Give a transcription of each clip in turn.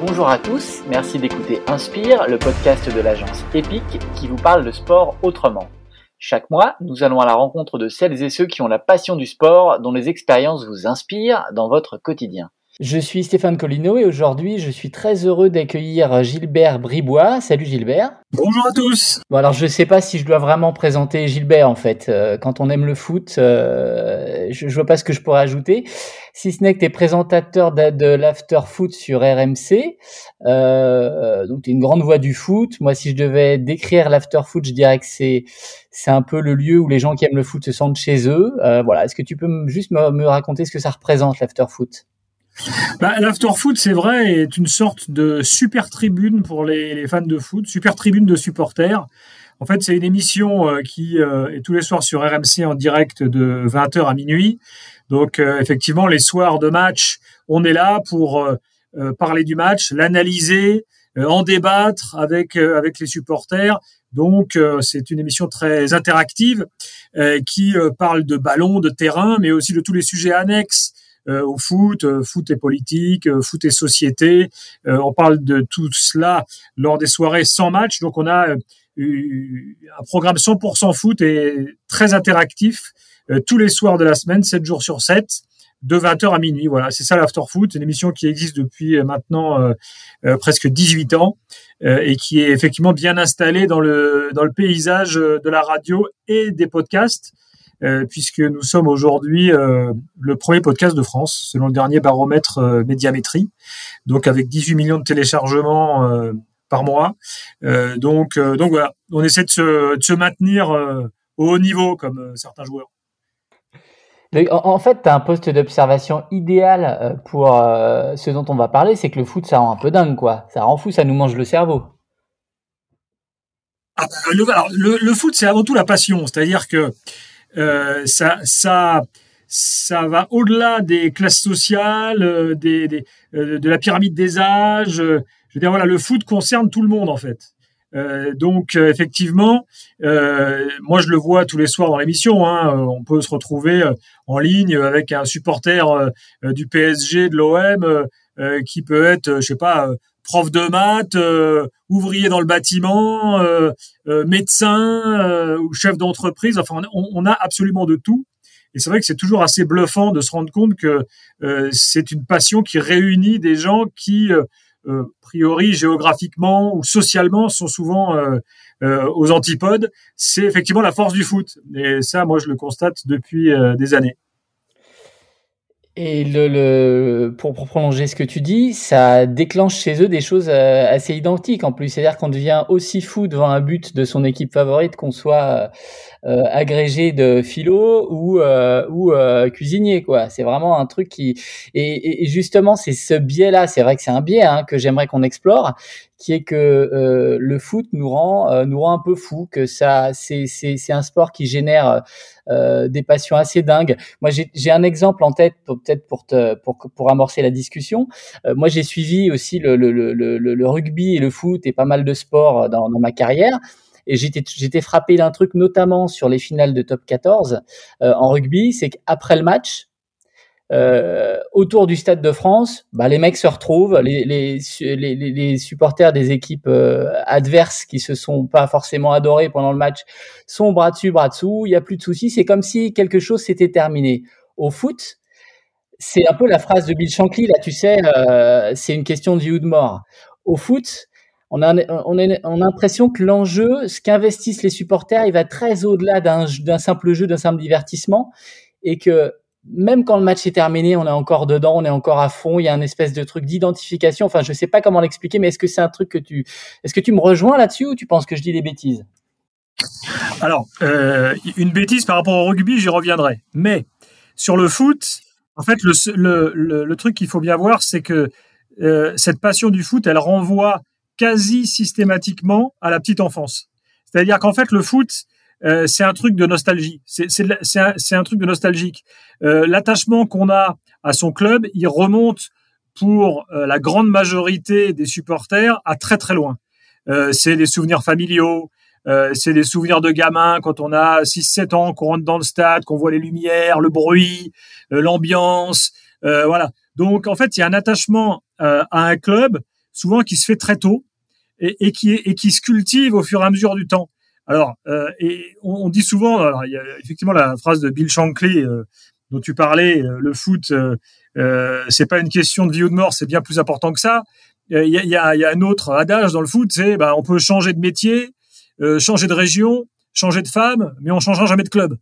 Bonjour à tous, merci d'écouter Inspire, le podcast de l'agence EPIC qui vous parle de sport autrement. Chaque mois, nous allons à la rencontre de celles et ceux qui ont la passion du sport, dont les expériences vous inspirent dans votre quotidien. Je suis Stéphane Collineau et aujourd'hui je suis très heureux d'accueillir Gilbert Bribois. Salut Gilbert. Bonjour à tous. Bon alors je sais pas si je dois vraiment présenter Gilbert en fait. Euh, quand on aime le foot, euh, je, je, vois pas ce que je pourrais ajouter. Si ce n'est que tu es présentateur de, de l'after foot sur RMC. Euh, donc tu es une grande voix du foot. Moi si je devais décrire l'after foot, je dirais que c'est c'est un peu le lieu où les gens qui aiment le foot se sentent chez eux. Euh, voilà, est-ce que tu peux juste me, me raconter ce que ça représente l'after foot? Bah, L'after-foot, c'est vrai, est une sorte de super tribune pour les, fans de foot, super tribune de supporters. En fait, c'est une émission euh, qui euh, est tous les soirs sur RMC en direct de 20h à minuit. Donc, euh, effectivement, les soirs de match, on est là pour parler du match, l'analyser, en débattre avec, avec les supporters. Donc, c'est une émission très interactive qui parle de ballon, de terrain, mais aussi de tous les sujets annexes au foot, euh, foot et politique, euh, foot et société. on parle de tout cela lors des soirées sans match. Donc on a un programme 100% foot et très interactif tous les soirs de la semaine, 7 jours sur 7 de 20h à minuit. Voilà, c'est ça l'After Foot, une émission qui existe depuis maintenant euh, presque 18 ans euh, et qui est effectivement bien installée dans le dans le paysage de la radio et des podcasts. Euh, puisque nous sommes aujourd'hui euh, le premier podcast de France, selon le dernier baromètre euh, médiamétrie, donc avec 18 millions de téléchargements par mois. donc, donc voilà, on essaie de se, de se maintenir au haut niveau comme certains joueurs. En fait, tu as un poste d'observation idéal pour ce dont on va parler, c'est que le foot, ça rend un peu dingue, quoi. Ça rend fou, ça nous mange le cerveau. Ah, le, alors, le, le, foot, c'est avant tout la passion. C'est-à-dire que ça, ça, ça va au-delà des classes sociales, euh, euh, de la pyramide des âges. je veux dire, voilà, le foot concerne tout le monde en fait. Euh, donc effectivement, euh, moi je le vois tous les soirs dans l'émission. Hein, on peut se retrouver en ligne avec un supporter du PSG, de l'OM, qui peut être, je sais pas, prof de maths, euh, ouvrier dans le bâtiment, euh, euh, médecin ou chef d'entreprise. Enfin, on, on, a absolument de tout. Et c'est vrai que c'est toujours assez bluffant de se rendre compte que c'est une passion qui réunit des gens qui, a priori géographiquement ou socialement, sont souvent aux antipodes. C'est effectivement la force du foot. Et ça, moi, je le constate depuis des années. Et le, le pour, pour, prolonger ce que tu dis, ça déclenche chez eux des choses euh, assez identiques en plus. C'est-à-dire qu'on devient aussi fou devant un but de son équipe favorite qu'on soit agrégé de philo ou euh, ou euh, cuisinier quoi. C'est vraiment un truc qui et, et justement c'est ce biais-là. C'est vrai que c'est un biais hein, que j'aimerais qu'on explore, qui est que euh, le foot nous rend euh, nous rend un peu fou, que ça c'est c'est c'est un sport qui génère euh, des passions assez dingues. Moi j'ai un exemple en tête peut-être pour te pour pour amorcer la discussion. Euh, moi j'ai suivi aussi le, le le, le le rugby et le foot et pas mal de sports dans dans ma carrière. Et j'étais j'étais frappé d'un truc notamment sur les finales de top 14 euh, en rugby, c'est qu'après le match, euh, autour du Stade de France, bah, les mecs se retrouvent, les, les, supporters des équipes euh, adverses qui se sont pas forcément adorés pendant le match sont bras dessus, bras dessous, il y a plus de soucis, c'est comme si quelque chose s'était terminé. Au foot, c'est un peu la phrase de Bill Shankly, là, tu sais, c'est une question de vie ou de mort. Au foot, on a, on a, on a l'impression que l'enjeu, ce qu'investissent les supporters, il va très au-delà d'un simple jeu, d'un simple divertissement, et que même quand le match est terminé, on est encore dedans, on est encore à fond. Il y a un espèce de truc d'identification. Enfin, je sais pas comment l'expliquer, mais est-ce que c'est un truc que tu, est-ce que tu me rejoins là-dessus ou tu penses que je dis des bêtises? Alors, euh, une bêtise par rapport au rugby, j'y reviendrai. Mais sur le foot, en fait, le, le, le, le truc qu'il faut bien voir, c'est que euh, cette passion du foot, elle renvoie quasi systématiquement à la petite enfance. C'est-à-dire qu'en fait, le foot, euh, c'est un truc de nostalgie. C'est un, un, truc de nostalgique. Euh, L'attachement qu'on a à son club, il remonte pour euh, la grande majorité des supporters à très très loin. C'est des souvenirs familiaux, c'est des souvenirs de gamins quand on a 6-7 ans, qu'on rentre dans le stade, qu'on voit les lumières, le bruit, l'ambiance, voilà. Donc en fait, il y a un attachement à un club souvent qui se fait très tôt et, et qui et qui se cultive au fur et à mesure du temps. Alors, euh, et on, dit souvent, alors il y a effectivement la phrase de Bill Shankly euh, dont tu parlais, euh, le foot, euh, c'est pas une question de vie ou de mort, c'est bien plus important que ça. Il y a, y, a, y a, un autre adage dans le foot, c'est bah, on peut changer de métier, changer de région, changer de femme, mais on changera jamais de club.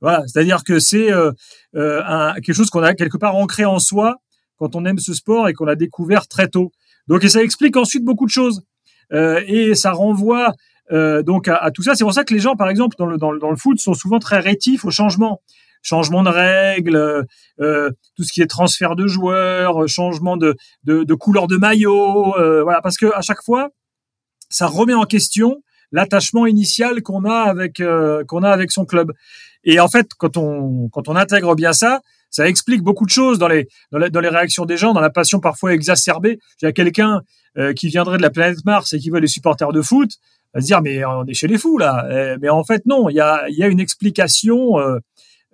Voilà, c'est-à-dire que c'est euh, quelque chose qu'on a quelque part ancré en soi quand on aime ce sport et qu'on l'a découvert très tôt. Donc, et ça explique ensuite beaucoup de choses. Euh, et ça renvoie euh, donc à, tout ça. C'est pour ça que les gens, par exemple, dans le, dans, le foot, sont souvent très rétifs au changement. Changement de règles, euh, tout ce qui est transfert de joueurs, changement de, de, couleur de maillot, voilà, parce que à chaque fois, ça remet en question l'attachement initial qu'on a avec qu'on a avec son club. Et en fait, quand on quand on intègre bien ça, ça explique beaucoup de choses dans les dans dans les réactions des gens, dans la passion parfois exacerbée. Il y a quelqu'un qui viendrait de la planète Mars et qui voit les supporters de foot, à se dire mais on est chez les fous là. Euh, mais en fait non, il y a, y a une explication euh,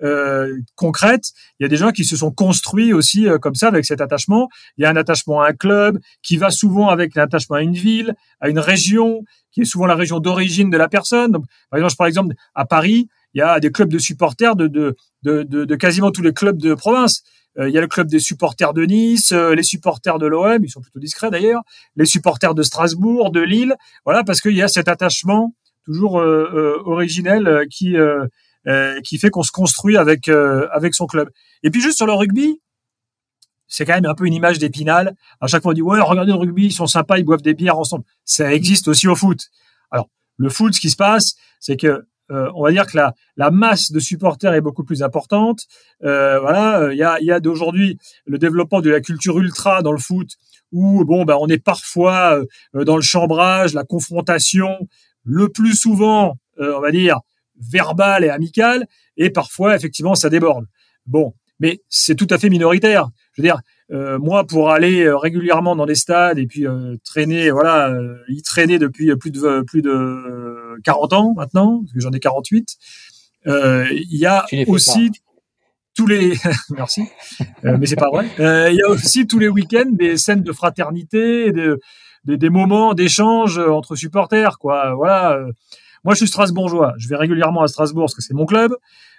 euh, concrète. Il y a des gens qui se sont construits aussi euh, comme ça avec cet attachement. Il y a un attachement à un club qui va souvent avec un attachement à une ville, à une région qui est souvent la région d'origine de la personne. Donc, par exemple, par exemple à Paris, il y a des clubs de supporters de, de, de, de, de quasiment tous les clubs de province. Euh, il y a le club des supporters de Nice, euh, les supporters de l'OM, ils sont plutôt discrets d'ailleurs, les supporters de Strasbourg, de Lille, voilà, parce qu'il y a cet attachement toujours euh, originel qui qui fait qu'on se construit avec avec son club. Et puis juste sur le rugby, c'est quand même un peu une image d'épinal. À chaque fois on dit ouais regardez le rugby, ils sont sympas, ils boivent des bières ensemble. Ça existe aussi au foot. Alors le foot, ce qui se passe, c'est que euh, on va dire que la, la masse de supporters est beaucoup plus importante. Euh, voilà, euh, il y a, y a d'aujourd'hui le développement de la culture ultra dans le foot, où bon, ben, on est parfois dans le chambrage, la confrontation, le plus souvent, on va dire, verbal et amical, et parfois effectivement ça déborde. Bon, mais c'est tout à fait minoritaire. Je veux dire, euh, moi, pour aller euh, régulièrement dans des stades et puis euh, traîner, voilà, y traîner depuis plus de plus de 40 ans maintenant, parce que j'en ai 48. Il y a aussi tous les merci, mais c'est pas vrai. Il y a aussi tous les week-ends des scènes de fraternité, de, des, des moments d'échange entre supporters, quoi. Voilà. Moi, je suis strasbourgeois. Je vais régulièrement à Strasbourg parce que c'est mon club.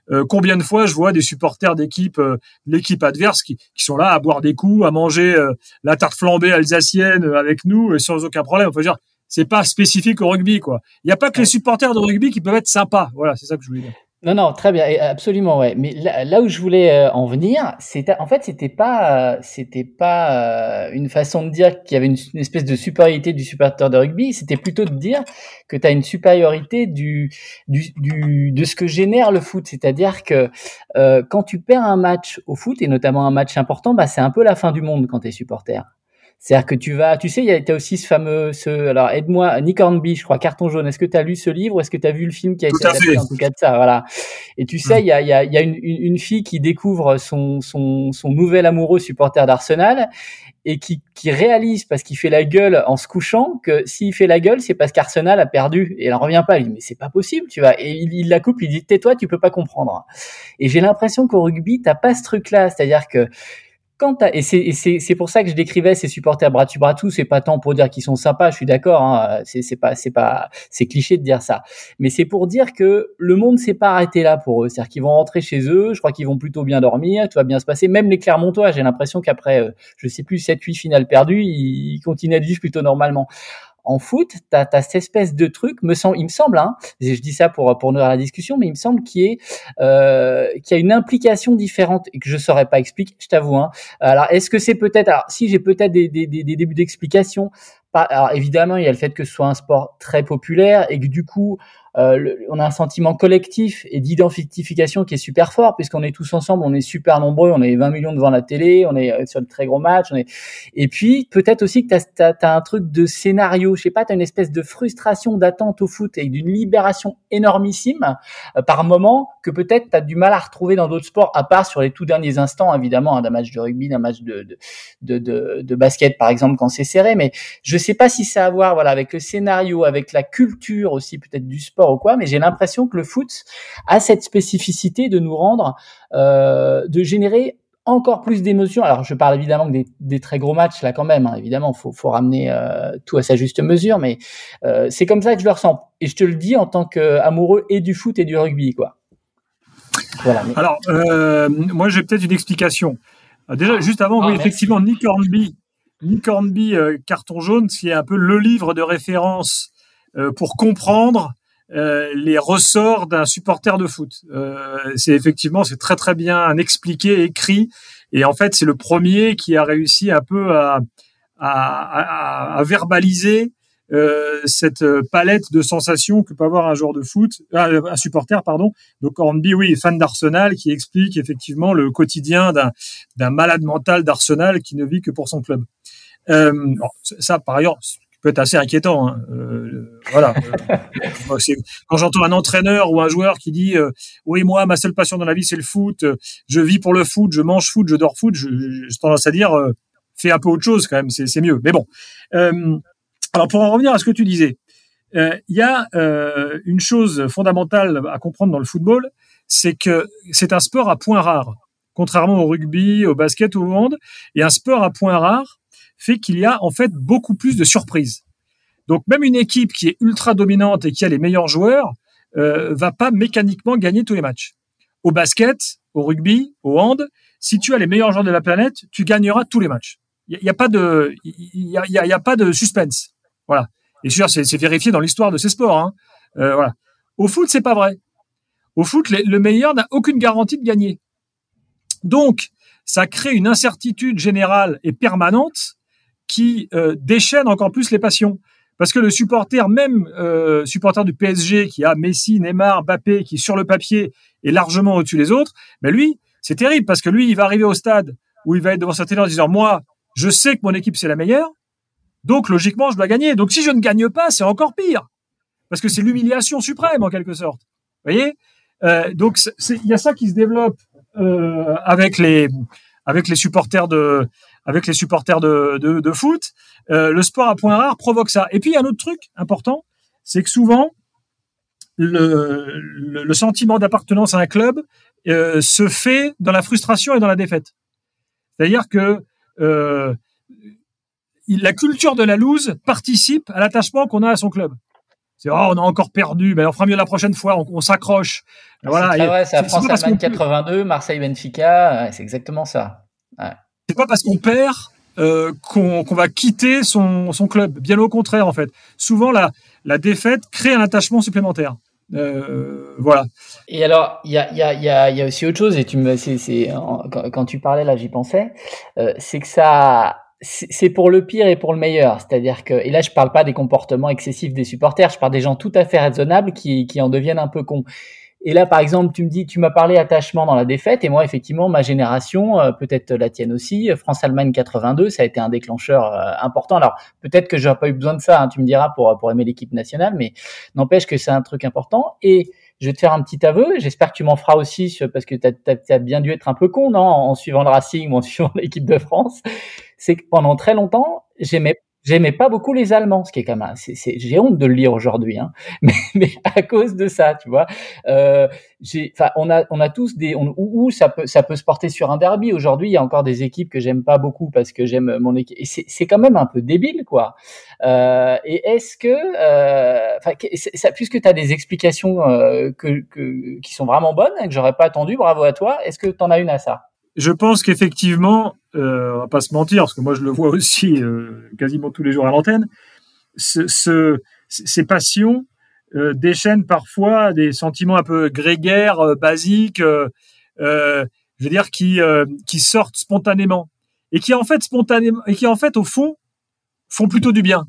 Euh, combien de fois je vois des supporters d'équipe, euh, l'équipe adverse, qui, qui, sont là à boire des coups, à manger euh, la tarte flambée alsacienne avec nous et sans aucun problème. Enfin, dire, c'est pas spécifique au rugby, quoi. Il n'y a pas que les supporters de rugby qui peuvent être sympas. Voilà, c'est ça que je voulais dire. Non, non, très bien, absolument, ouais. Mais là, où je voulais euh, en venir, c'était, en fait, c'était pas, euh, c'était pas euh, une façon de dire qu'il y avait une, espèce de supériorité du supporter de rugby. C'était plutôt de dire que tu as une supériorité du, du, du, de ce que génère le foot. C'est-à-dire que quand tu perds un match au foot et notamment un match important, bah, c'est un peu la fin du monde quand tu es supporter. C'est-à-dire que tu vas, tu sais, il y a aussi ce fameux, ce, alors aide-moi, Nick Hornby, je crois, Carton jaune. Est-ce que tu as lu ce livre ou est-ce que tu as vu le film qui a été adapté en tout cas de ça, voilà. Et tu sais, il y a, y a, y a une, une, fille qui découvre son, son, son nouvel amoureux supporter d'Arsenal et qui, qui réalise parce qu'il fait la gueule en se couchant que s'il fait la gueule, c'est parce qu'Arsenal a perdu et elle en revient pas. Il dit mais c'est pas possible, tu vois. Et il, il la coupe, il dit tais-toi, tu peux pas comprendre. Et j'ai l'impression qu'au rugby, t'as pas ce truc-là, c'est-à-dire que quand et c'est pour ça que je décrivais ces supporters bras tout c'est pas tant pour dire qu'ils sont sympas je suis d'accord hein, c'est pas c'est pas c'est cliché de dire ça. Mais c'est pour dire que le monde s'est pas arrêté là pour eux. C'est-à-dire qu'ils vont rentrer chez eux je crois qu'ils vont plutôt bien dormir tout va bien se passer. Même les Clermontois j'ai l'impression qu'après euh, je sais plus 7 8 finales perdues ils continuent à vivre plutôt normalement en foot, tu as, cette espèce de truc, me semble, il me semble, hein, je dis ça pour, pour nourrir la discussion, mais il me semble qu'il y, euh, a une implication différente et que je saurais pas expliquer, je t'avoue. Hein. Alors, est-ce que c'est peut-être, alors si j'ai peut-être des, des, des, débuts d'explication, alors évidemment, il y a le fait que ce soit un sport très populaire et que du coup, euh, on a un sentiment collectif et d'identification qui est super fort puisqu'on est tous ensemble, on est super nombreux, on est 20 millions devant la télé, on est euh, sur de très gros matchs. On est... Et puis peut-être aussi que tu as, un truc de scénario, je sais pas, tu as une espèce de frustration d'attente au foot et d'une libération énormissime euh, par moment que peut-être tu as du mal à retrouver dans d'autres sports, à part sur les tout derniers instants évidemment, hein, d'un match de rugby, d'un match de, de, de, de, basket par exemple quand c'est serré. Mais je sais pas si ça a à voir voilà, avec le scénario, avec la culture aussi peut-être du sport ou quoi, mais j'ai l'impression que le foot a cette spécificité de nous rendre, euh, de générer encore plus d'émotions. Alors, je parle évidemment des, des, très gros matchs là quand même. Hein. Évidemment, faut, faut ramener euh, tout à sa juste mesure, mais euh, c'est comme ça que je le ressens. Et je te le dis en tant qu'amoureux et du foot et du rugby, quoi. Voilà. Alors, euh, moi, j'ai peut-être une explication. Déjà, ah. juste avant, oui, ah, effectivement, Nick Hornby, Nick Hornby, carton jaune, c'est un peu le livre de référence pour comprendre euh, les ressorts d'un supporter de foot. Euh, c'est effectivement, c'est très très bien expliqué, écrit, et en fait, c'est le premier qui a réussi un peu à, verbaliser euh, cette palette de sensations que peut avoir un joueur de foot, un supporter, pardon. Donc Hornby, oui, fan d'Arsenal, qui explique effectivement le quotidien d'un malade mental d'Arsenal qui ne vit que pour son club. Ça, par ailleurs, peut être assez inquiétant. Hein. Euh, voilà. Euh, quand j'entends un entraîneur ou un joueur qui dit euh, oui moi ma seule passion dans la vie c'est le foot, je vis pour le foot, je mange foot, je dors foot, je, je tendance à dire fais un peu autre chose quand même, c'est mieux. Mais bon. alors pour en revenir à ce que tu disais, il y a une chose fondamentale à comprendre dans le football, c'est que c'est un sport à points rares, contrairement au rugby, au basket au hand. Et un sport à points rares, fait qu'il y a en fait beaucoup plus de surprises. Donc même une équipe qui est ultra dominante et qui a les meilleurs joueurs euh, va pas mécaniquement gagner tous les matchs. Au basket, au rugby, au hand, si tu as les meilleurs joueurs de la planète, tu gagneras tous les matchs. Il n'y a, pas de, il y a, pas de suspense. Voilà. Et sûr, c'est vérifié dans l'histoire de ces sports. Hein. Euh, voilà. Au foot, c'est pas vrai. Au foot, le meilleur n'a aucune garantie de gagner. Donc, ça crée une incertitude générale et permanente qui euh, déchaîne encore plus les passions. Parce que le supporter, même euh, supporter du PSG, qui a Messi, Neymar, Mbappé, qui sur le papier est largement au-dessus des autres, ben lui, c'est terrible parce que lui, il va arriver au stade où il va être devant sa télé en disant moi, je sais que mon équipe c'est la meilleure, donc logiquement je dois gagner. Donc si je ne gagne pas, c'est encore pire parce que c'est l'humiliation suprême en quelque sorte. Vous voyez? Euh, Donc il y a ça qui se développe euh, avec les avec les supporters de avec les supporters de, de, de foot. Euh, le sport à points rares provoque ça. Et puis il y a un autre truc important, c'est que souvent le, le, sentiment d'appartenance à un club euh, se fait dans la frustration et dans la défaite. C'est-à-dire que euh, la culture de la loose participe à l'attachement qu'on a à son club. C'est oh, on a encore perdu, mais on fera mieux la prochaine fois, on, s'accroche. Voilà. C'est vrai, c'est France Allemagne 82, Marseille Benfica, c'est exactement ça. C'est pas parce qu'on perd euh, qu'on va quitter son, club. Bien au contraire, en fait. Souvent, la, défaite crée un attachement supplémentaire. Euh, voilà. Et alors, il y a, aussi autre chose, et tu me, c'est, quand, tu parlais là, j'y pensais, euh, c'est que ça, c'est pour le pire et pour le meilleur. C'est-à-dire que, et là, je parle pas des comportements excessifs des supporters, je parle des gens tout à fait raisonnables qui, qui en deviennent un peu cons. Et là, par exemple, tu me dis, tu m'as parlé attachement dans la défaite, et moi, effectivement, ma génération, euh, peut-être la tienne aussi, France-Allemagne 82, ça a été un déclencheur euh, important. Alors, peut-être que j'aurais pas eu besoin de ça, hein, tu me diras, pour, pour aimer l'équipe nationale, mais n'empêche que c'est un truc important. Et je vais te faire un petit aveu, j'espère que tu m'en feras aussi, parce que tu as, bien dû être un peu con, non, en suivant le Racing ou en suivant l'équipe de France. C'est que pendant très longtemps, j'aimais J'aimais pas beaucoup les Allemands, ce qui est quand même, j'ai honte de le lire aujourd'hui, hein. mais, mais, à cause de ça, tu vois. Euh, on a, on a tous des, où, ça peut, ça peut se porter sur un derby. Aujourd'hui, il y a encore des équipes que j'aime pas beaucoup parce que j'aime mon équipe. Et c'est, quand même un peu débile, quoi. Euh, et est-ce que, euh, puisque tu as des explications euh, que, que, qui sont vraiment bonnes, que j'aurais pas attendu, bravo à toi. Est-ce que tu en as une à ça? Je pense qu'effectivement, euh, on va pas se mentir, parce que moi je le vois aussi euh, quasiment tous les jours à l'antenne, ce, ce, ces passions euh, déchaînent parfois des sentiments un peu grégaires, euh, basiques, je veux dire qui sortent spontanément et qui en fait spontanément et qui en fait au fond font plutôt du bien,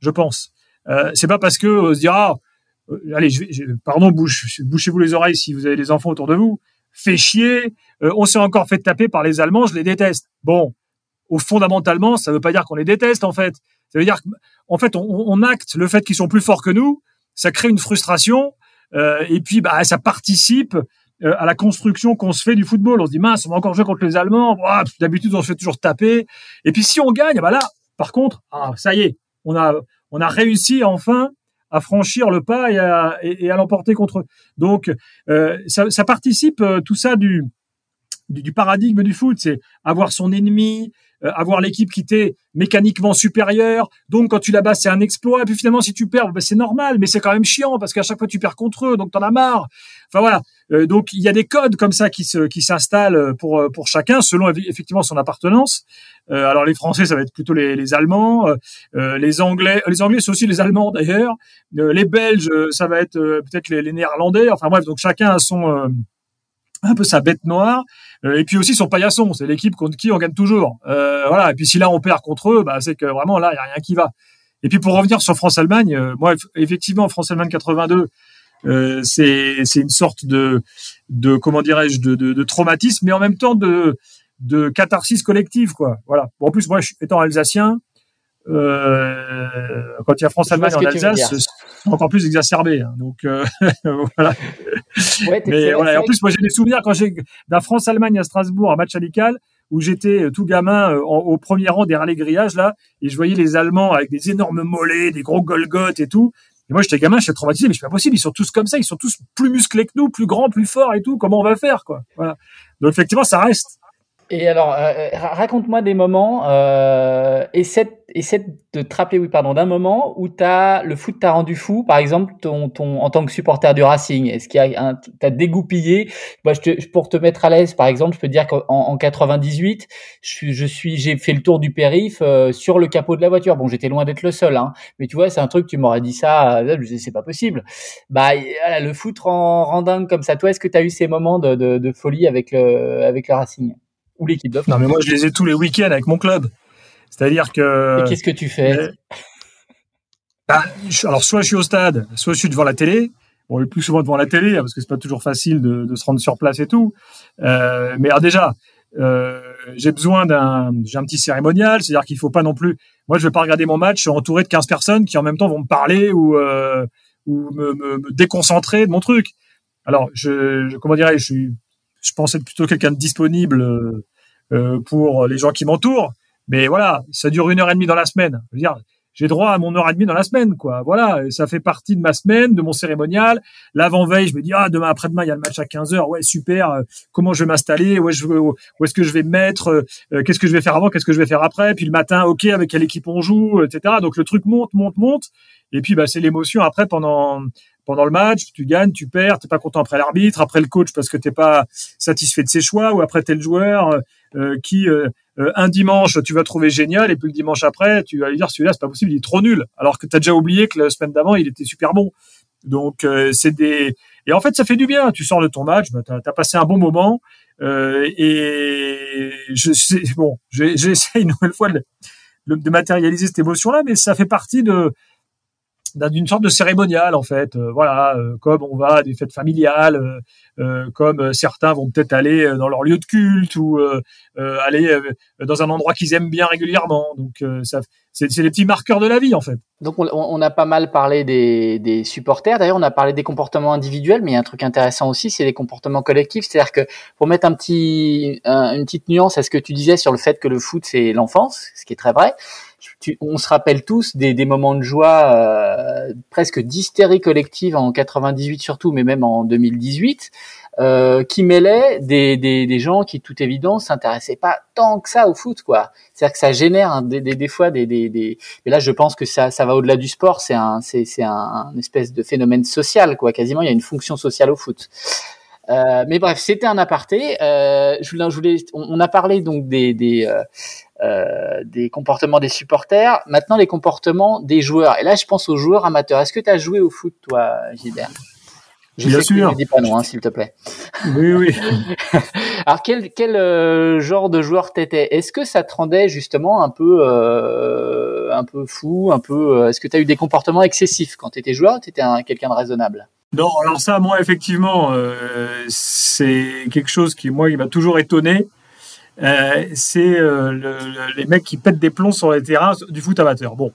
je pense. C'est pas parce que on se dira, ah, allez, pardon, bouche, bouchez-vous les oreilles si vous avez des enfants autour de vous fait chier, euh, on s'est encore fait taper par les Allemands, je les déteste. Bon, au fondamentalement, ça veut pas dire qu'on les déteste en fait. Ça veut dire qu'en fait, on, on, acte le fait qu'ils sont plus forts que nous, ça crée une frustration, euh, et puis bah, ça participe euh, à la construction qu'on se fait du football. On se dit mince, on va encore jouer contre les Allemands. D'habitude, on se fait toujours taper. Et puis si on gagne, bah là, par contre, ah, ça y est, on a on a réussi enfin à franchir le pas et à, l'emporter contre eux. Donc, euh, ça, participe euh, tout ça du paradigme du foot, c'est avoir son ennemi, avoir l'équipe qui t'est mécaniquement supérieure. Donc quand tu la bats, c'est un exploit. Et puis finalement, si tu perds, ben, c'est normal, mais c'est quand même chiant parce qu'à chaque fois tu perds contre eux, donc t'en as marre. Enfin voilà. Euh, donc il y a des codes comme ça qui se qui s'installent pour pour chacun selon effectivement son appartenance. Euh, alors les Français, ça va être plutôt les, les Allemands, les Anglais, les Anglais c'est aussi les Allemands d'ailleurs. les Belges, ça va être peut-être les, les, Néerlandais. Enfin bref, donc chacun a son un peu sa bête noire euh, et puis aussi son paillasson c'est l'équipe contre qui on gagne toujours. Euh, voilà et puis si là on perd contre eux bah c'est que vraiment là il y a rien qui va. Et puis pour revenir sur France Allemagne euh, moi effectivement France Allemagne 82 euh, c'est une sorte de de comment dirais-je de, de, de, traumatisme mais en même temps de de catharsis collective quoi. Voilà. Bon, en plus moi étant alsacien euh, quand il y a France-Allemagne en Alsace, c'est encore plus exacerbé. Hein. donc euh, voilà. Mais voilà. En plus, moi j'ai des souvenirs quand j'ai d'un France-Allemagne à Strasbourg, un match amical où j'étais euh, tout gamin au premier rang des rallye grillages là, et je voyais les Allemands avec des énormes mollets, des gros golgotes et tout. Et moi j'étais gamin, j'étais traumatisé, mais c'est pas possible. Ils sont tous comme ça, ils sont tous plus musclés que nous, plus grands, plus forts et tout. Comment on va faire quoi Voilà. Donc effectivement, ça reste. Et alors, euh, euh, raconte-moi des moments, euh, essaie, essaie de te rappeler, oui, pardon, d'un moment où as, le foot t'a rendu fou, par exemple, ton, ton, en tant que supporter du Racing. Est-ce qu'il y a un, t'as dégoupillé? Moi, je te, pour te mettre à l'aise, par exemple, je peux dire qu'en en 98, je je suis, j'ai fait le tour du périph euh, sur le capot de la voiture. Bon, j'étais loin d'être le seul, hein, mais tu vois, c'est un truc, tu m'aurais dit ça, je disais, c'est pas possible. Bah, le foot rend, rend dingue comme ça. Toi, est-ce que tu as eu ces moments de, de, de folie avec le, avec le Racing? Ou l'équipe de Non, mais moi, je les ai tous les week-ends avec mon club. C'est-à-dire que. Et qu'est-ce que tu fais bah, Alors, soit je suis au stade, soit je suis devant la télé. Bon, le plus souvent devant la télé, hein, parce que c'est pas toujours facile de, de, se rendre sur place et tout. Euh, mais alors déjà, euh, j'ai besoin d'un, j'ai un petit cérémonial, c'est-à-dire qu'il faut pas non plus. Moi, je vais pas regarder mon match entouré de 15 personnes qui en même temps vont me parler ou euh, ou me, me, me, déconcentrer de mon truc. Alors, je, je comment dirais, je suis je pense être plutôt quelqu'un de disponible euh, euh, pour les gens qui m'entourent. Mais voilà, ça dure une heure et demie dans la semaine. Je j'ai droit à mon heure et demie dans la semaine, quoi. Voilà, ça fait partie de ma semaine, de mon cérémonial. L'avant-veille, je me dis, ah, demain après-demain, il y a le match à 15 heures. Ouais, super. Euh, comment je vais m'installer? Où, est-ce que je vais me mettre? qu'est-ce que je vais faire avant? Qu'est-ce que je vais faire après? Puis le matin, ok, avec quelle équipe on joue, etc. Donc le truc monte, monte, monte. Et puis, bah, c'est l'émotion après pendant, pendant le match, tu gagnes, tu perds, t'es pas content après l'arbitre, après le coach parce que t'es pas satisfait de ses choix, ou après tel joueur euh, euh, qui euh, un dimanche tu vas trouver génial et puis le dimanche après tu vas lui dire celui-là c'est pas possible, il est trop nul, alors que t'as déjà oublié que la semaine d'avant il était super bon. Donc c'est des et en fait ça fait du bien. Tu sors de ton match, bah, t'as as passé un bon moment et je sais bon j'essaie une nouvelle fois de, de matérialiser cette émotion-là, mais ça fait partie de d'une sorte de cérémonial en fait. Euh, voilà, euh, comme on va à des fêtes familiales, euh, comme certains vont peut-être aller dans leur lieu de culte ou aller dans un endroit qu'ils aiment bien régulièrement. Donc ça, c'est, des petits marqueurs de la vie en fait. Donc on, on a pas mal parlé des, des supporters. D'ailleurs, on a parlé des comportements individuels, mais il y a un truc intéressant aussi, c'est les comportements collectifs. C'est-à-dire que pour mettre un petit, une petite nuance à ce que tu disais sur le fait que le foot c'est l'enfance, ce qui est très vrai on se rappelle tous des, moments de joie euh, presque d'hystérie collective en 98 surtout, mais même en 2018, euh, qui mêlaient des, des, gens qui, toute évidence, s'intéressaient pas tant que ça au foot, quoi. C'est-à-dire que ça génère des, des, fois des, des, Mais là, je pense que ça, ça va au-delà du sport. C'est un, c'est, c'est un, espèce de phénomène social, quoi. Quasiment, il y a une fonction sociale au foot. Euh, mais bref, c'était un aparté. voulais, je voulais, on, a parlé donc des, des, euh, des comportements des supporters, maintenant les comportements des joueurs. Et là, je pense aux joueurs amateurs. Est-ce que tu as joué au foot, toi, Gilbert? Je Bien sûr. dis pas non, hein, s'il te plaît. Oui, oui. Alors, quel, quel euh, genre de joueur t'étais? Est-ce que ça te rendait justement un peu, euh, un peu fou, un peu Est-ce que tu as eu des comportements excessifs quand tu étais joueur ou tu étais quelqu'un de raisonnable? Non, alors ça, moi, effectivement, c'est quelque chose qui, moi, il m'a toujours étonné. Euh, c'est euh, le, les mecs qui pètent des plombs sur les terrains du foot amateur. Bon,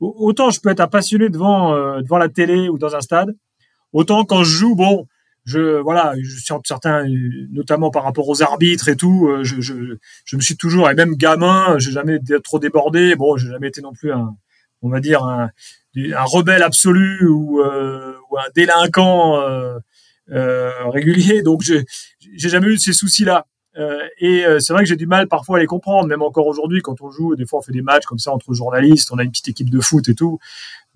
autant je peux être un passionné devant euh, devant la télé ou dans un stade, autant quand je joue, bon, je voilà, je suis certain, notamment par rapport aux arbitres et tout, je, je, je me suis toujours et même gamin, j'ai jamais été trop débordé. Bon, j'ai jamais été non plus un, on va dire un, un rebelle absolu ou, ou un délinquant régulier. Donc j'ai jamais eu ces soucis là. Euh, et euh, c'est vrai que j'ai du mal parfois à les comprendre, même encore aujourd'hui quand on joue. Des fois, on fait des matchs comme ça entre journalistes, on a une petite équipe de foot et tout.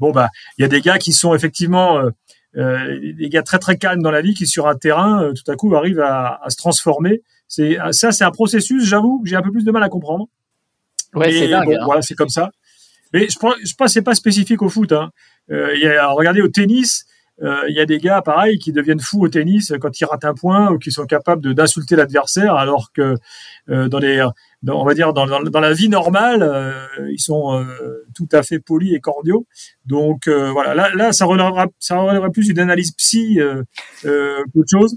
Bon bah, il y a des gars qui sont effectivement euh, des gars très très calmes dans la vie qui sur un terrain tout à coup arrivent à, à se transformer. C'est ça, c'est un processus, j'avoue, que j'ai un peu plus de mal à comprendre. Ouais, c'est dingue. Bon, hein. Voilà, c'est comme ça. Mais je pense, je pense c'est pas spécifique au foot. Hein. Euh, y a, regardez au tennis, euh, il y a des gars pareil qui deviennent fous au tennis quand ils ratent un point ou qui sont capables d'insulter l'adversaire, alors que euh, dans les, dans, on va dire dans, dans, dans la vie normale, euh, ils sont euh, tout à fait polis et cordiaux. Donc voilà, là, là ça relèvera, ça relèvera plus d'une analyse psy qu'autre chose.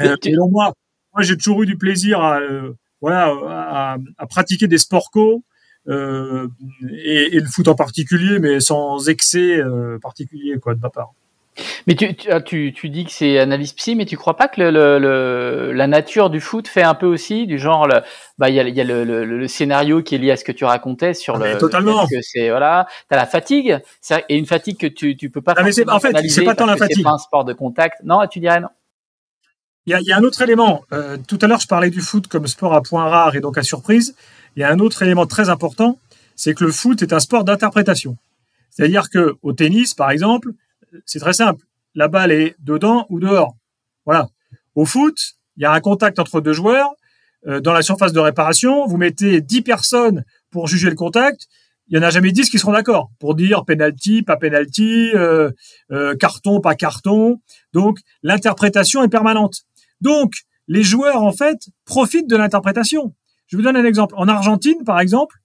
Et donc moi, moi j'ai toujours eu du plaisir à voilà à, à, pratiquer des sports co euh, et, et, le foot en particulier, mais sans excès euh, particulier quoi de ma part. Mais tu, tu, ah, tu, tu dis que c'est analyse psy, mais tu crois pas que le, le, le, la nature du foot fait un peu aussi du genre, il bah, y a, y a le, le, scénario qui est lié à ce que tu racontais sur ah, le. Totalement. Que c'est voilà, t'as la fatigue, et une fatigue que tu, tu peux pas. Ah, mais en fait, c'est pas tant la fatigue. C'est pas un sport de contact. Non, tu dirais non. Il y a, y a, un autre élément. Euh, tout à l'heure, je parlais du foot comme sport à points rares et donc à surprise. Il y a un autre élément très important, c'est que le foot est un sport d'interprétation. C'est-à-dire que au tennis, par exemple, c'est très simple. La balle est dedans ou dehors. Voilà. Au foot, il y a un contact entre deux joueurs. Euh, dans la surface de réparation, vous mettez 10 personnes pour juger le contact. Il y en a jamais 10 qui seront d'accord pour dire penalty, pas penalty, euh, euh, carton, pas carton. Donc l'interprétation est permanente. Donc les joueurs en fait profitent de l'interprétation. Je vous donne un exemple. En Argentine, par exemple,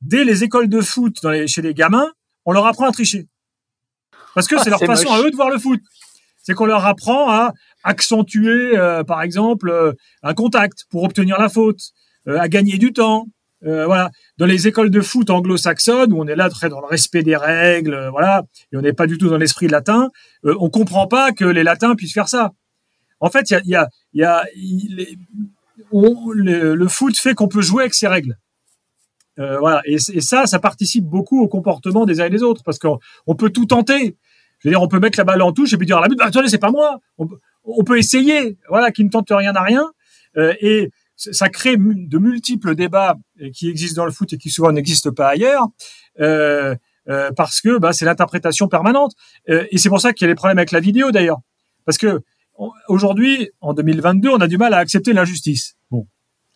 dès les écoles de foot chez les gamins, on leur apprend à tricher. Parce que c'est leur façon à eux de voir le foot. C'est qu'on leur apprend à accentuer, euh, par exemple, euh, un contact pour obtenir la faute, euh, à gagner du temps. voilà. Dans les écoles de foot anglo-saxonnes, où on est là très dans le respect des règles, voilà, et on n'est pas du tout dans l'esprit latin, on comprend pas que les latins puissent faire ça. En fait, il y a, y a, y a le, foot fait qu'on peut jouer avec ses règles. Euh, voilà. Et, ça, ça participe beaucoup au comportement des uns et des autres, parce qu'on peut tout tenter. Je veux dire, on peut mettre la balle en touche et puis dire à la but, bah, attendez, c'est pas moi. On, peut essayer, voilà, qui ne tente rien à rien. Euh, et ça crée de multiples débats qui existent dans le foot et qui souvent n'existent pas ailleurs. Euh, euh parce que bah, c'est l'interprétation permanente. et c'est pour ça qu'il y a des problèmes avec la vidéo d'ailleurs. Parce que aujourd'hui, en 2022, on a du mal à accepter l'injustice. Bon.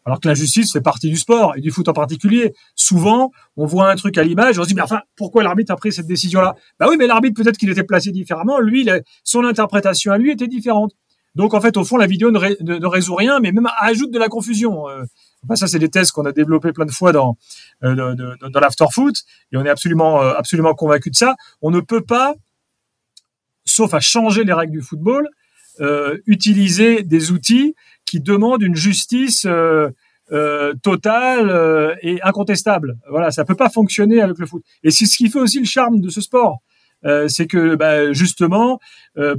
Alors que l'injustice fait partie du sport et du foot en particulier. Souvent, on voit un truc à l'image, on se dit, mais enfin, pourquoi l'arbitre a pris cette décision-là? Bah oui, mais l'arbitre, peut-être qu'il était placé différemment. Lui, son interprétation à lui était différente. Donc, en fait, au fond, la vidéo ne, résout rien, mais même ajoute de la confusion. Euh, enfin, ça, c'est des thèses qu'on a développées plein de fois dans, euh, l'after-foot, et on est absolument, euh, absolument convaincu de ça. On ne peut pas, sauf à changer les règles du football, euh, utiliser des outils qui demandent une justice euh, euh, totale et incontestable. Voilà, ça peut pas fonctionner avec le foot. Et c'est ce qui fait aussi le charme de ce sport. c'est que bah, justement,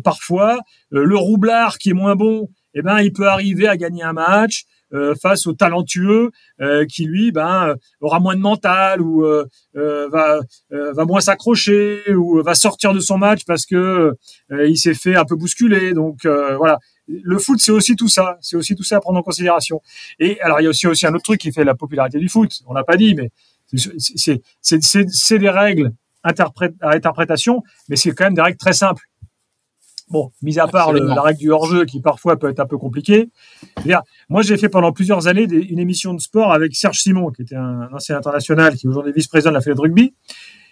parfois, le roublard qui est moins bon, eh ben, il peut arriver à gagner un match. Euh, face au talentueux euh, qui lui ben euh, aura moins de mental ou va va moins s'accrocher ou va sortir de son match parce que il s'est fait un peu bousculer donc voilà le foot, c'est aussi tout ça. C'est aussi tout ça à prendre en considération. Et alors, il y a aussi, aussi un autre truc qui fait la popularité du foot. On l'a pas dit, mais c'est des règles à interprétation, mais c'est quand même des règles très simples. Bon, mis à part la règle du hors-jeu qui parfois peut être un peu compliquée. Moi, j'ai fait pendant plusieurs années une émission de sport avec Serge Simon, qui était un, ancien international, qui est aujourd'hui vice-président de la Fédération de rugby.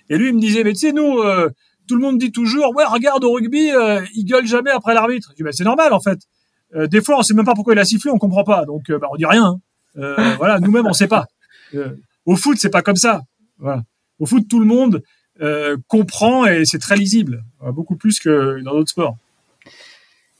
Et lui, il me disait, mais tu sais, nous, euh, tout le monde dit toujours, ouais, regarde au rugby, euh, il gueule jamais après l'arbitre. Je dis, mais c'est normal, en fait. Euh, des fois, on sait même pas pourquoi il a sifflé, on comprend pas. Donc, bah, on dit rien. Hein. voilà, nous-mêmes, on sait pas. au foot, c'est pas comme ça. Voilà. Au foot, tout le monde comprend et c'est très lisible, beaucoup plus que dans d'autres sports.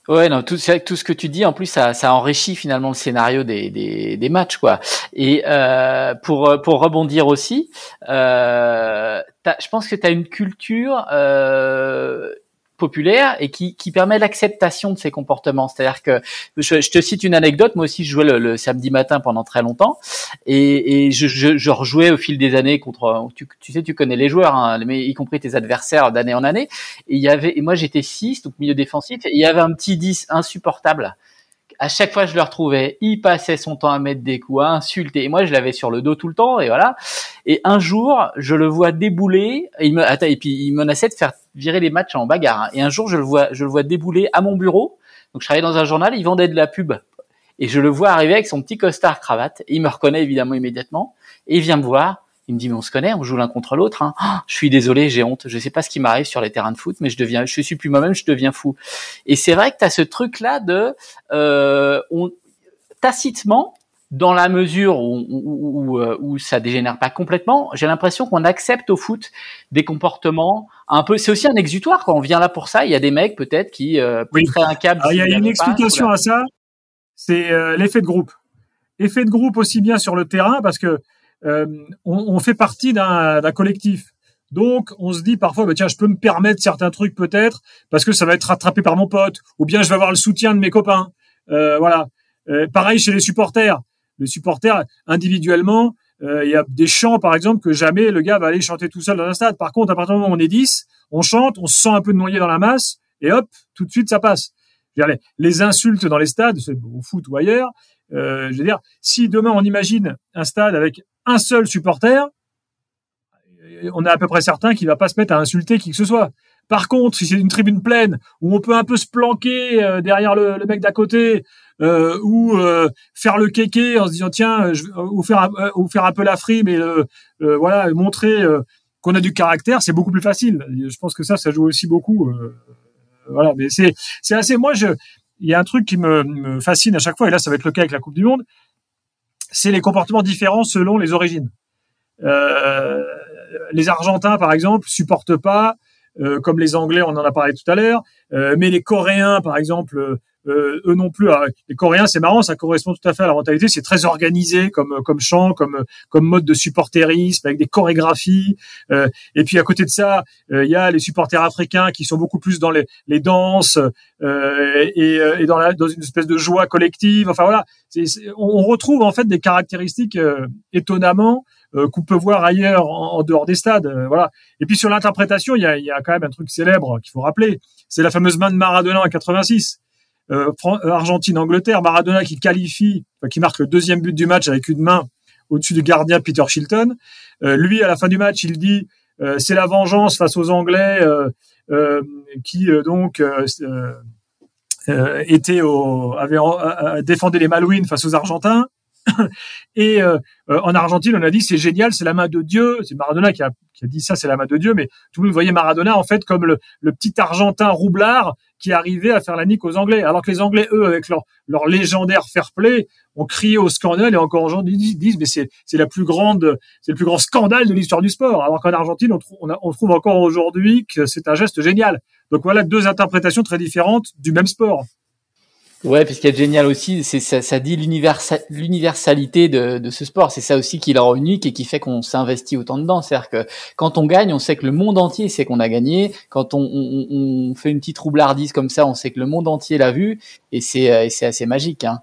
Ouais, non, tout, tout ce que tu dis, en plus, ça, ça enrichit finalement le scénario des, des, des matchs, quoi. Et euh, pour pour rebondir aussi, euh, je pense que tu as une culture euh, populaire et qui, qui permet l'acceptation de ces comportements. C'est-à-dire que je, te cite une anecdote. Moi aussi, je jouais le, samedi matin pendant très longtemps et, et je, je, je, rejouais au fil des années contre. Tu, tu sais, tu connais les joueurs, hein, mais y compris tes adversaires d'année en année. Et il y avait, et moi j'étais 6, donc milieu défensif. Il y avait un petit 10 insupportable à chaque fois je le retrouvais, il passait son temps à mettre des coups, à insulter. Et moi, je l'avais sur le dos tout le temps, et voilà. Et un jour, je le vois débouler. Et il me, attends, et puis il menaçait de faire virer les matchs en bagarre. Hein. Et un jour, je le vois, je le vois débouler à mon bureau. Donc, je travaillais dans un journal, il vendait de la pub. Et je le vois arriver avec son petit costard cravate. il me reconnaît évidemment immédiatement. Et il vient me voir. Il me dit mais on se connaît, on joue l'un contre l'autre. Hein. Oh, je suis désolé, j'ai honte. Je sais pas ce qui m'arrive sur les terrains de foot, mais je deviens, je suis plus moi-même, je deviens fou. Et c'est vrai que tu as ce truc là de, euh, on, tacitement, dans la mesure où, où, où, où, ça dégénère pas complètement, j'ai l'impression qu'on accepte au foot des comportements un peu. C'est aussi un exutoire quand on vient là pour ça. Il y a des mecs peut-être qui euh, oui. un câble. il y a une explication à ça. C'est euh, l'effet de groupe. Effet de groupe aussi bien sur le terrain parce que euh, on, on, fait partie d'un collectif. Donc, on se dit parfois, bah, tiens, je peux me permettre certains trucs peut-être parce que ça va être rattrapé par mon pote, ou bien je vais avoir le soutien de mes copains. Euh, voilà. Euh, pareil chez les supporters. Les supporters, individuellement, il y a des chants, par exemple, que jamais le gars va aller chanter tout seul dans un stade. Par contre, à partir du moment où on est 10, on chante, on se sent un peu noyé dans la masse, et hop, tout de suite, ça passe. Je veux dire, les, insultes dans les stades, au foot ou ailleurs, euh, je veux dire, si demain on imagine un stade avec un seul supporter, on est à peu près certain qu'il va pas se mettre à insulter qui que ce soit. Par contre, si c'est une tribune pleine où on peut un peu se planquer euh, derrière le mec d'à côté euh, ou euh, faire le kéké en se disant tiens, je, ou faire ou faire un peu la frime et voilà montrer qu'on a du caractère, c'est beaucoup plus facile. Je pense que ça, ça joue aussi beaucoup. voilà, mais c'est c'est assez. Moi, je il y a un truc qui me, me fascine à chaque fois et là, ça va être le cas avec la Coupe du Monde c'est les comportements différents selon les origines. Euh, les Argentins, par exemple, supportent pas, euh, comme les Anglais, on en a parlé tout à l'heure, euh, mais les Coréens, par exemple, euh, eux non plus. les Coréens, c'est marrant, ça correspond tout à fait à la mentalité. C'est très organisé comme comme chant, comme comme mode de supporterisme avec des chorégraphies. Euh, et puis à côté de ça, il y a les supporters africains qui sont beaucoup plus dans les, les danses et, et dans la dans une espèce de joie collective. Enfin voilà, on retrouve en fait des caractéristiques étonnamment qu'on peut voir ailleurs en, en, dehors des stades. voilà. Et puis sur l'interprétation, il y a, il y a quand même un truc célèbre qu'il faut rappeler. C'est la fameuse main de Maradona en 86. Euh, euh, Argentine-Angleterre, Maradona qui qualifie, qui marque le deuxième but du match avec une main au-dessus du gardien Peter Shilton. Euh, lui, à la fin du match, il dit c'est la vengeance face aux Anglais qui donc était au, avait défendu les Malouines face aux Argentins. et euh, euh, en Argentine, on a dit c'est génial, c'est la main de Dieu. C'est Maradona qui a, dit ça, c'est la main de Dieu. Mais tout le monde voyait Maradona en fait comme le, petit Argentin roublard qui arrivait à faire la nique aux Anglais. Alors que les Anglais, eux, avec leur, leur légendaire fair play, ont crié au scandale et encore aujourd'hui disent, mais c'est c'est la plus grande, c'est le plus grand scandale de l'histoire du sport. Alors qu'en Argentine, on, on trouve encore aujourd'hui que c'est un geste génial. Donc voilà deux interprétations très différentes du même sport. Ouais, puis ce qui est génial aussi, c'est ça, ça dit l'universalité de, de ce sport. C'est ça aussi qui le rend unique et qui fait qu'on s'investit autant dedans. C'est-à-dire que quand on gagne, on sait que le monde entier sait qu'on a gagné. Quand on, on, on, fait une petite roublardise comme ça, on sait que le monde entier l'a vu et c'est euh, assez magique. Hein.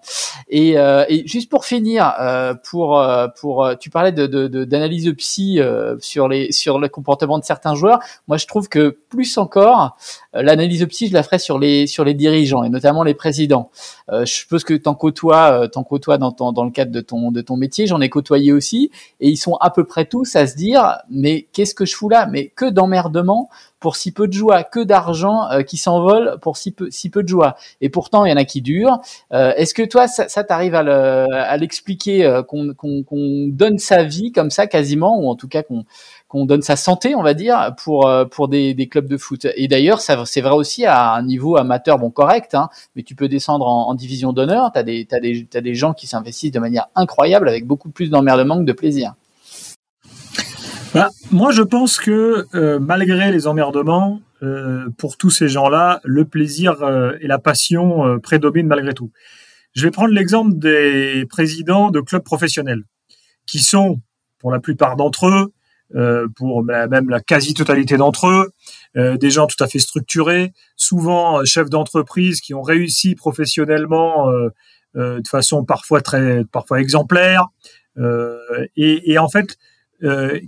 Et, euh, et, juste pour finir, euh, pour euh, pour euh, tu parlais de d'analyse de, de, psy sur les sur le comportement de certains joueurs. Moi, je trouve que plus encore, l'analyse psy, je la ferais sur les sur les dirigeants et notamment les présidents. Euh, je suppose que t'en côtoies, euh, t'en côtoies dans, ton, dans le cadre de ton de ton métier. J'en ai côtoyé aussi, et ils sont à peu près tous à se dire, mais qu'est-ce que je fous là? Mais que d'emmerdement pour si peu de joie, que d'argent euh, qui s'envole pour si peu, de joie. Et pourtant, il y en a qui durent. Est-ce que toi, ça, t'arrive à l'expliquer, qu'on qu'on donne sa vie comme ça quasiment, ou en tout cas qu'on qu'on donne sa santé, on va dire, pour euh, pour des, clubs de foot. Et d'ailleurs, c'est vrai aussi à un niveau amateur, bon correct, hein, mais tu peux descendre en, division d'honneur. T'as des t'as des t'as des gens qui s'investissent de manière incroyable avec beaucoup plus d'emmerdement que de plaisir. Moi, je pense que euh, malgré les emmerdements, euh, pour tous ces gens-là, le plaisir et la passion prédominent malgré tout. Je vais prendre l'exemple des présidents de clubs professionnels, qui sont, pour la plupart d'entre eux, euh, pour même la quasi-totalité d'entre eux, euh, des gens tout à fait structurés, souvent euh, chefs d'entreprise qui ont réussi professionnellement de façon parfois très, parfois exemplaire, et, et, en fait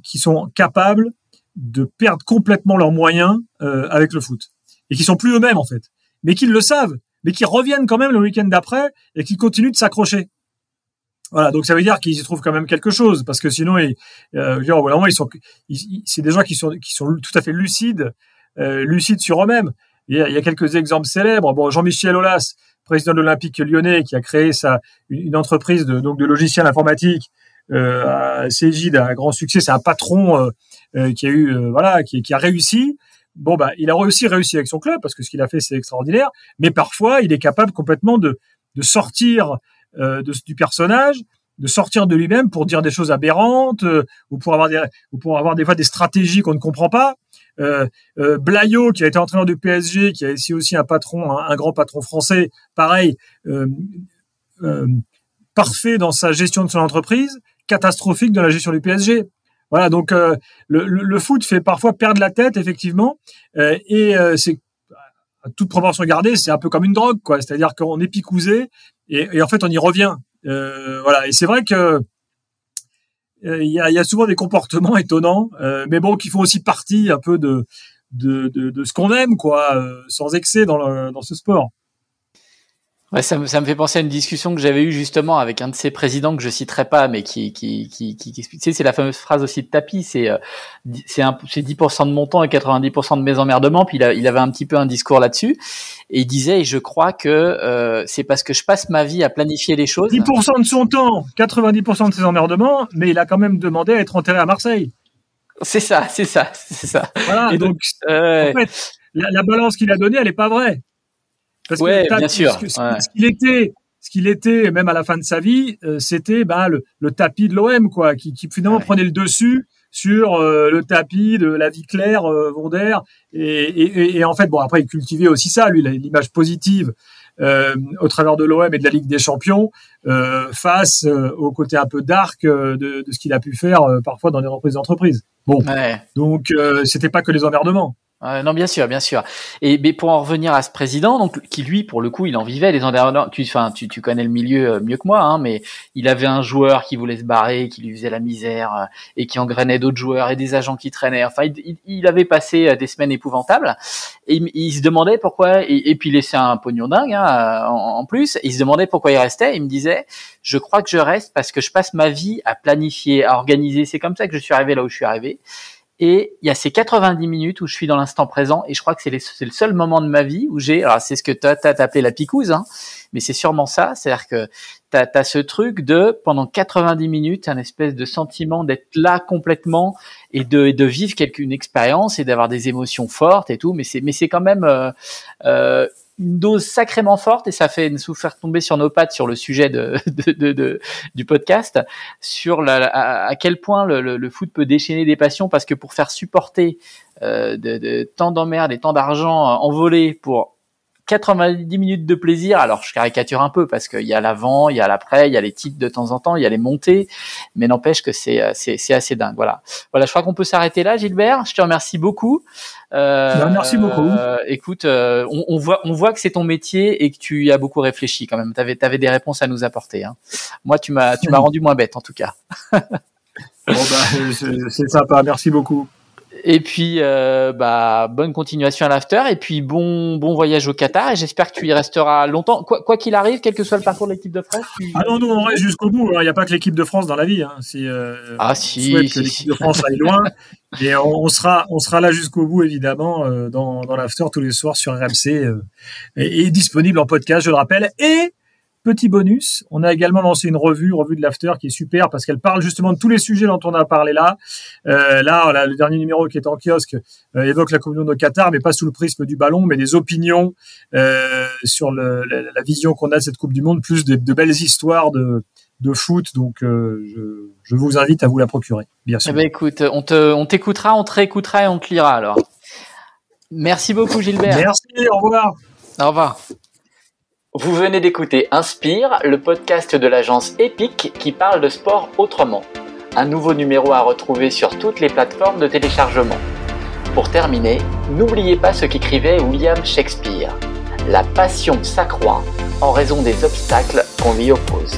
qui sont capables de perdre complètement leurs moyens avec le foot et qui sont plus eux-mêmes en fait, mais qu'ils le savent mais qui reviennent quand même le week-end d'après et qui continuent de s'accrocher. Voilà, donc ça veut dire qu'ils y trouvent quand même quelque chose, parce que sinon, ils, euh, ils sont, c'est des gens qui sont qui sont tout à fait lucides, euh, lucides sur eux-mêmes. Il il y a quelques exemples célèbres. Bon, Jean-Michel Aulas, président de l'Olympique Lyonnais, qui a créé sa une entreprise de donc de logiciels informatiques euh, à Cégide, un grand succès. C'est un patron euh, euh, qui a eu euh, voilà, qui, qui a réussi bon bah il a aussi réussi avec son club parce que ce qu'il a fait c'est extraordinaire mais parfois il est capable complètement de de sortir euh, de, du personnage, de sortir de lui-même pour dire des choses aberrantes euh, ou pour avoir des ou pour avoir des fois des stratégies qu'on ne comprend pas. Euh, euh, qui a été entraîneur du PSG, qui a ici aussi un patron, un, grand patron français, pareil, parfait dans sa gestion de son entreprise, catastrophique dans la gestion du PSG. Voilà, donc le, foot fait parfois perdre la tête, effectivement, et c'est à toute proportion gardée, c'est un peu comme une drogue, quoi. C'est-à-dire qu'on est picousé et, en fait on y revient. Euh, voilà. Et c'est vrai que euh, il y, a, souvent des comportements étonnants, euh, mais bon, qui font aussi partie un peu de de, de, ce qu'on aime, quoi, euh, sans excès dans ce sport. Ouais, ça, me, ça me fait penser à une discussion que j'avais eue justement avec un de ces présidents que je citerai pas, mais qui qui qui, qui, explique. Tu sais, c'est la fameuse phrase aussi de tapis. C'est euh, c'est c'est 10% de mon temps et 90% de mes emmerdements. Puis il, a, il avait un petit peu un discours là-dessus et il disait, et je crois que euh, c'est parce que je passe ma vie à planifier les choses. 10% de son temps, 90% de ses emmerdements, mais il a quand même demandé à être enterré à Marseille. C'est ça, c'est ça, c'est ça. Voilà. Et donc, euh... en fait, la, la balance qu'il a donnée, elle est pas vraie. Parce ouais, que bien sûr. Ce, qu'il était, ce qu'il était, même à la fin de sa vie, euh, c'était bah, le, le, tapis de l'OM, quoi, qui, qui finalement ouais. prenait le dessus sur euh, le tapis de la vie claire euh, Vonder. Et, et, et, en fait, bon, après, il cultivait aussi ça, lui, l'image positive euh, au travers de l'OM et de la Ligue des Champions, face au côté un peu dark de, de ce qu'il a pu faire parfois dans des reprises d'entreprise. Bon, ouais. donc c'était pas que les emmerdements. Euh, non, bien sûr, bien sûr. Et mais pour en revenir à ce président, donc qui lui, pour le coup, il en vivait les emmerdements. Tu, enfin, tu, tu connais le milieu mieux que moi, hein, mais il avait un joueur qui voulait se barrer, qui lui faisait la misère euh, et qui engrainait d'autres joueurs et des agents qui traînaient. Enfin, il, il avait passé des semaines épouvantables et il, il se demandait pourquoi. Et, et, puis il laissait un pognon dingue hein, en, en, plus. il se demandait pourquoi il restait. Il me disait, je crois que je reste parce que je passe ma vie à planifier, à organiser. C'est comme ça que je suis arrivé là où je suis arrivé. Et il y a ces 90 minutes où je suis dans l'instant présent et je crois que c'est le seul moment de ma vie où j'ai, alors c'est ce que tu as, appelé la picouse, hein, mais c'est sûrement ça, c'est-à-dire que tu as, ce truc de, pendant 90 minutes, un espèce de sentiment d'être là complètement et de, et de vivre quelque, une expérience et d'avoir des émotions fortes et tout, mais c'est mais c'est quand même euh, euh, une dose sacrément forte et ça fait nous faire tomber sur nos pattes sur le sujet de, de, de, de du podcast sur la, à, quel point le, le, le, foot peut déchaîner des passions parce que pour faire supporter euh, de, tant d'emmerdes et tant d'argent envolé pour 90 minutes de plaisir. Alors, je caricature un peu parce qu'il y a l'avant, il y a l'après, il y a les titres de temps en temps, il y a les montées, mais n'empêche que c'est c'est c'est assez dingue. Voilà. Voilà, je crois qu'on peut s'arrêter là, Gilbert. Je te remercie beaucoup. Euh, ben, merci beaucoup. Euh, écoute, euh, on, on, voit on voit que c'est ton métier et que tu y as beaucoup réfléchi quand même. Tu avais, avais des réponses à nous apporter. Hein. Moi, tu m'as tu m'as rendu moins bête en tout cas. bon, bah, c'est sympa. Merci beaucoup. Et puis, euh, bah, bonne continuation à l'after. Et puis, bon, bon voyage au Qatar. Et j'espère que tu y resteras longtemps. Quoi qu'il arrive, quel que soit le parcours de l'équipe de France. Tu... Ah non, nous, on reste jusqu'au bout. Il n'y a pas que l'équipe de France dans la vie. Hein. Si, euh, ah, si. On souhaite si, que l'équipe si. de France aille loin. Et on, on, sera, on sera là jusqu'au bout, évidemment, euh, dans, dans l'after tous les soirs sur RMC. Euh, et, et disponible en podcast, je le rappelle. Et Petit bonus, on a également lancé une revue, revue de l'after, qui est super parce qu'elle parle justement de tous les sujets dont on a parlé là. Euh, là, le dernier numéro qui est en kiosque euh, évoque la Monde au Qatar, mais pas sous le prisme du ballon, mais des opinions euh, sur le, la, la, vision qu'on a de cette Coupe du Monde, plus de, de belles histoires de, de foot. Donc, euh, je, je, vous invite à vous la procurer, bien sûr. Eh ben, écoute, on te, on t'écoutera, on te réécoutera et on te lira alors. Merci beaucoup, Gilbert. Merci, au revoir. Au revoir. Vous venez d'écouter Inspire, le podcast de l'agence Epic qui parle de sport autrement. Un nouveau numéro à retrouver sur toutes les plateformes de téléchargement. Pour terminer, n'oubliez pas ce qu'écrivait William Shakespeare. La passion s'accroît en raison des obstacles qu'on lui oppose.